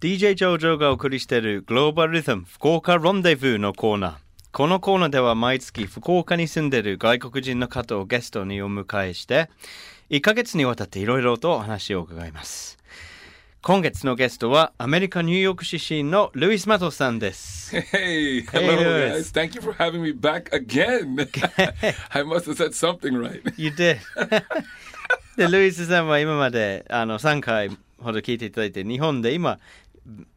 DJ ジョージョがお送りしているグローバルリズム福岡ロンデブーのコーナー。このコーナーでは毎月福岡に住んでいる外国人の方をゲストにお迎えして、1ヶ月にわたっていろいろとお話を伺います。今月のゲストはアメリカ・ニューヨーク出身のルイス・マトさんです。Hey, hello guys. Thank you for having me back again. I must have said something right. You did. で、ルイスさんは今まであの3回ほど聞いていただいて、日本で今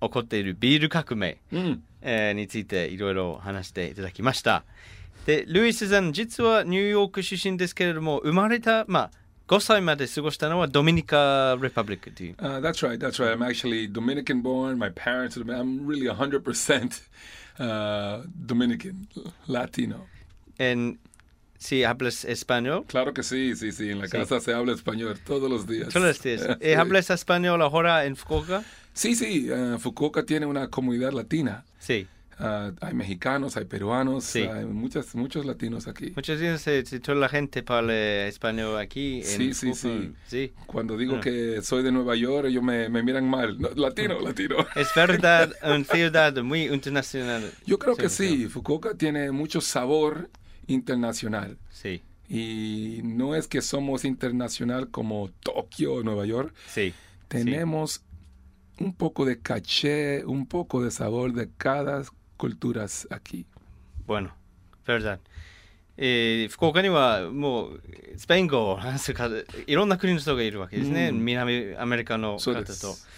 起こっているビール革命、Mm. えーについていろいろ話していただきました。で、ルイスさん、実はニューヨーク出身ですけれども、生まれた、まあ、5歳まで過ごしたのはドミニカ・レパブリックという。Uh, that's right. That's right. I'm actually Dominican born. My parents. I'm really 100% uh, Dominican, Latino. En, si hablas español, Claro que sí, sí, sí. En la Sí. casa se habla español todos los días. todos los días. Eh, ¿Hablas español ahora en Fukuoka? Sí, sí. uh, Fukuoka tiene una comunidad latina. Sí. Uh, hay mexicanos, hay peruanos, Sí. hay muchas, muchos latinos aquí. Muchas veces eh, toda la gente habla español aquí en Sí, sí, sí. sí. Cuando digo Ah. que soy de Nueva York, ellos me, me miran mal. No, latino, latino. Es verdad, una ciudad muy internacional. Yo creo que Sí, sí, Fukuoka tiene mucho sabor internacional. Sí, Y no es que somos internacional como Tokio o Nueva York. sí. Tenemos un poco de caché, un poco de sabor de cada cultura aquí. Bueno, verdad. えー福岡にはもうスペイン語を話す方いろんな国の人がいるわけですね、うん南アメリカのそう方とです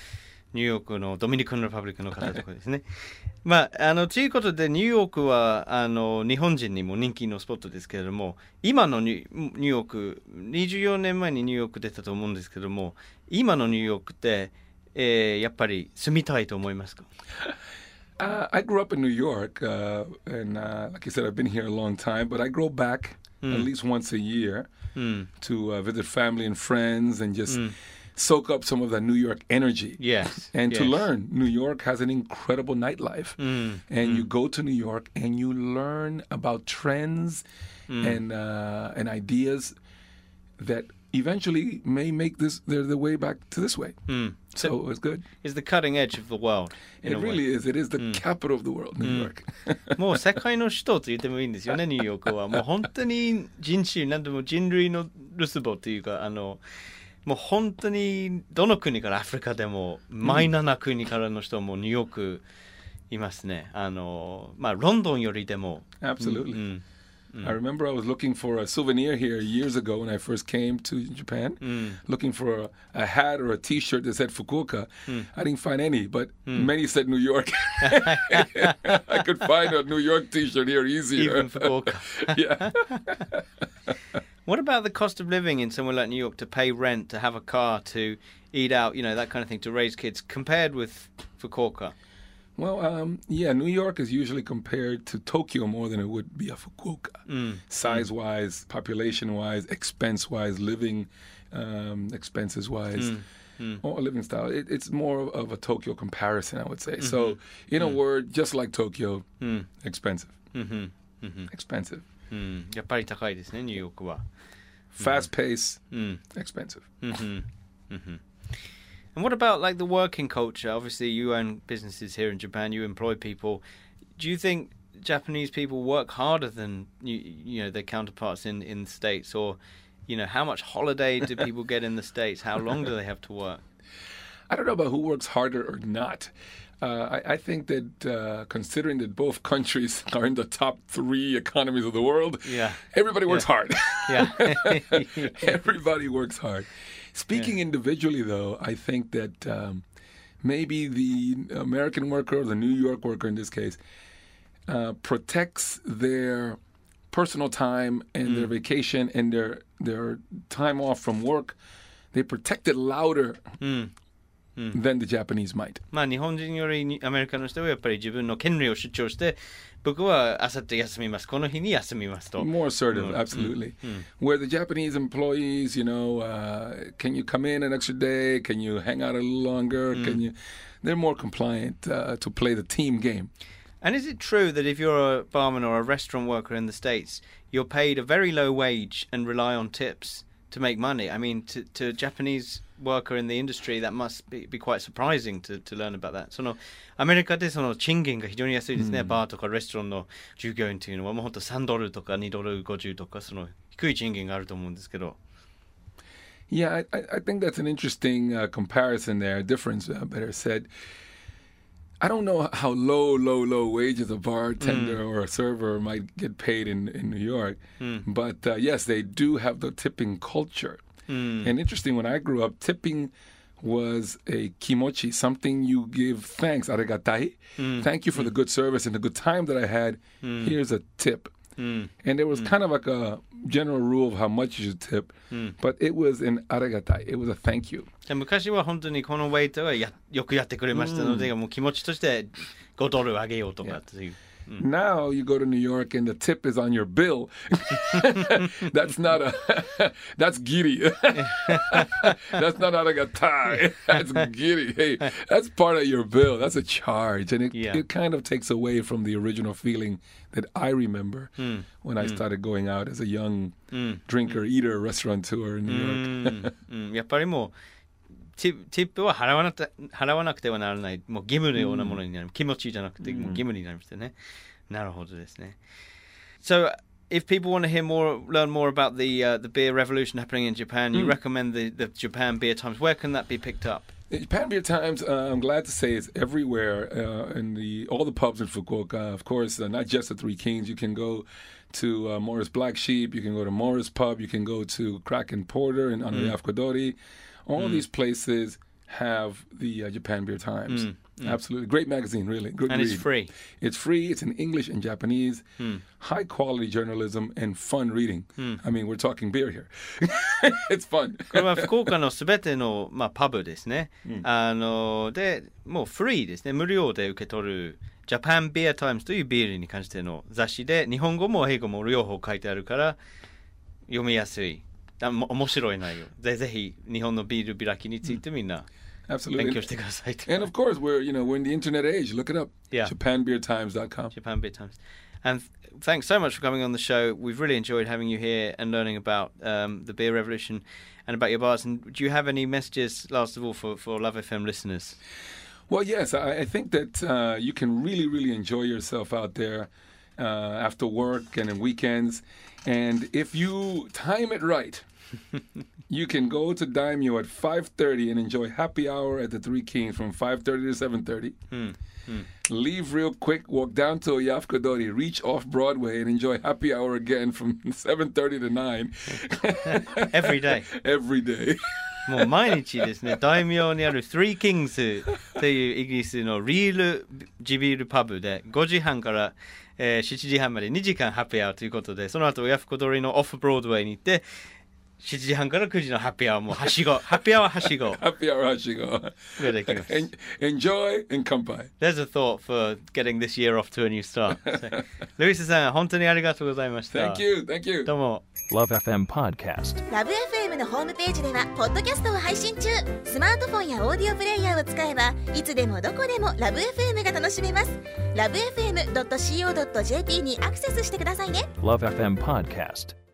ニューヨークのドミニカン・レパブリックの方とかですね。まああのということでニューヨークはあの日本人にも人気のスポットですけれども今のニュニューヨーク24年前にニューヨーク出たと思うんですけども今のニューヨークって、えーやっぱり住みたいと思いますか？Uh, I grew up in New York, uh, and uh, like I said, I've been here a long time, but I go back at least once a year うん、to uh, visit family and friends and just soak up some of that New York energy. Yes and to yes. learn. New York has an incredible nightlife, Mm, and you go to New York and you learn about trends Mm. and uh, and ideas that eventually may make this their, their way back to this way. Mm. So it's good. is the cutting edge of the world. in It a way. really is. It is the capital of the world, New York. もう世界の首都と言ってもいいんですよね、ニューヨークは。もう本当に人種、なんでも人類のルスボというか、あの、 もう本当にどの国からアフリカでも、マイナーな国からの人もニューヨークいますね。あの、まあ、ロンドンよりでも。Absolutely. うん。I remember I was looking for a souvenir here years ago when I first came to Japan, looking for a, a hat or a T-shirt that said Fukuoka. I didn't find any, but many said New York. I could find a New York T-shirt here easier. Even Fukuoka. yeah. What about the cost of living in somewhere like New York to pay rent, to have a car, to eat out, you know, that kind of thing, to raise kids, compared with Fukuoka? Well, um, yeah, New York is usually compared to Tokyo more than it would be a Fukuoka. Mm. Size-wise, population-wise, expense-wise, living um, expenses-wise, mm. mm. or living style. It, it's more of a Tokyo comparison, I would say. So, mm-hmm. in a word, just like Tokyo, expensive. Mm-hmm. Mm-hmm. Expensive. うん、やっぱり高いですね、ニューヨークは。 Fast pace, うん。 expensive. And what about like the working culture? Obviously, you own businesses here in Japan. You employ people. Do you think Japanese people work harder than you, you know their counterparts in in the states, or you know how much holiday do people get in the states? How long do they have to work? I don't know about who works harder or not. Uh, I, I think that uh, considering that both countries are in the top three economies of the world, Yeah. everybody works hard. Yeah. everybody works hard. Speaking individually, though, I think that um, maybe the American worker or the New York worker in this case uh, protects their personal time and their vacation and their their time off from work. They protect it louder than the Japanese might. まあ日本人よりにアメリカの人はやっぱり自分の権利を主張して僕はあさって休みますこの日に休みますと More assertive, Mm, absolutely. Where the Japanese employees, you know, uh, can you come in an extra day? Can you hang out a little longer? Can you? They're more compliant uh, to play the team game. And is it true that if you're a barman or a restaurant worker in the States, you're paid a very low wage and rely on tips to make money. I mean, to, to a Japanese worker in the industry, that must be, be quite surprising to, to learn about that. そのアメリカでその賃金が非常に安いですね、バーとかレストランの従業員というのはもう本当3ドルとか2ドル50とかその低い賃金があると思うんですけど。Yeah, I, I think that's an interesting uh, comparison there, difference, uh, better said. I don't know how low, low, low wages a bartender mm. or a server might get paid in, in New York, mm. but uh, yes, they do have the tipping culture. Mm. And interesting, when I grew up, tipping was a kimochi, something you give thanks, arigatai. Mm. Thank you for the good service and the good time that I had. Here's a tip. And there was kind of like a general rule of how much you should tip, but it was an arigatai. It was a thank you. 昔は本当にこのウェイトはやよくやってくれましたので、もう気持ちとして5ドルあげようとかっていう。Mm. Now you go to New York and the tip is on your bill. that's not a that's giddy. that's not arigatai. That's giddy. Hey, that's part of your bill. That's a charge, and it yeah. it kind of takes away from the original feeling that I remember mm. when I hmm. started going out as a young hmm. drinker, hmm. eater, restaurateur in New York. ティップは払わな払わなくてはならない、もう義務のようなものになる。気持ちじゃなくて、もう義務になりましたね。なるほどですね。So, if people want to hear more, learn more about the uh, the beer revolution happening in Japan, you recommend the, the Japan Beer Times. Where can that be picked up? Japan Beer Times, uh, I'm glad to say, is everywhere uh, in the all the pubs in Fukuoka. Of course, uh, not just the Three Kings. You can go to uh, Morris Black Sheep. You can go to Morris Pub. You can go to Kraken Porter and on mm. Kodori. All mm. these places have the uh, Japan Beer Times. Mm, mm. Absolutely. Great magazine, really. Good and read. it's free. It's free. It's in English and Japanese. Mm. High quality journalism and fun reading. I mean, we're talking beer here. it's fun. これは福岡のすべての、まあ、パブですね。あので、もうフリーですね。無料で受け取る。ジャパンビアタイムズというビールに関しての雑誌で日本語も英語も両方書いてあるから読みやすい 面白い内容ぜぜひ日本のビール開きについてみんな Absolutely. 勉強してください And of course, we're you know we're in the internet age. Look it up. Yeah. JapanBeerTimes.com. Japan Beer Times. And thanks so much for coming on the show. We've really enjoyed having you here and learning about um, the beer revolution and about your bars. And do you have any messages, last of all, for, for Love FM listeners? Well, yes, I, I think that uh, you can really, really enjoy yourself out there uh, after work and in weekends. And if you time it right, you can go to Daimyo at 5.30 and enjoy happy hour at the Three Kings from 5.30 to 7.30. Hmm. Hmm. Leave real quick, walk down to Oyafukodori, reach off Broadway, and enjoy happy hour again from 7.30 to 9. Every day. Every day. もう毎日ですね、大名にある Three Kings というイギリスのリールジビールパブで5時半からえー、7時半まで2時間ハッピーアウトということで、その後親子通りのオフブロードウェイに行って、7時半から9時のハッピーアワーもはしご。ハッピーアワーはしご。ハッピーアワーはしご。ができます。Enjoy and 乾杯。There's a thought for getting this year off to a new start. ルイスさん、本当にありがとうございました。Thank you, thank you. どうも。LoveFM Podcast。LoveFM のホームページでは、ポッドキャストを配信中。スマートフォンやオーディオプレイヤーを使えば、いつでもどこでも LoveFM が楽しめます。LoveFM.co.jp にアクセスしてくださいね。LoveFM Podcast。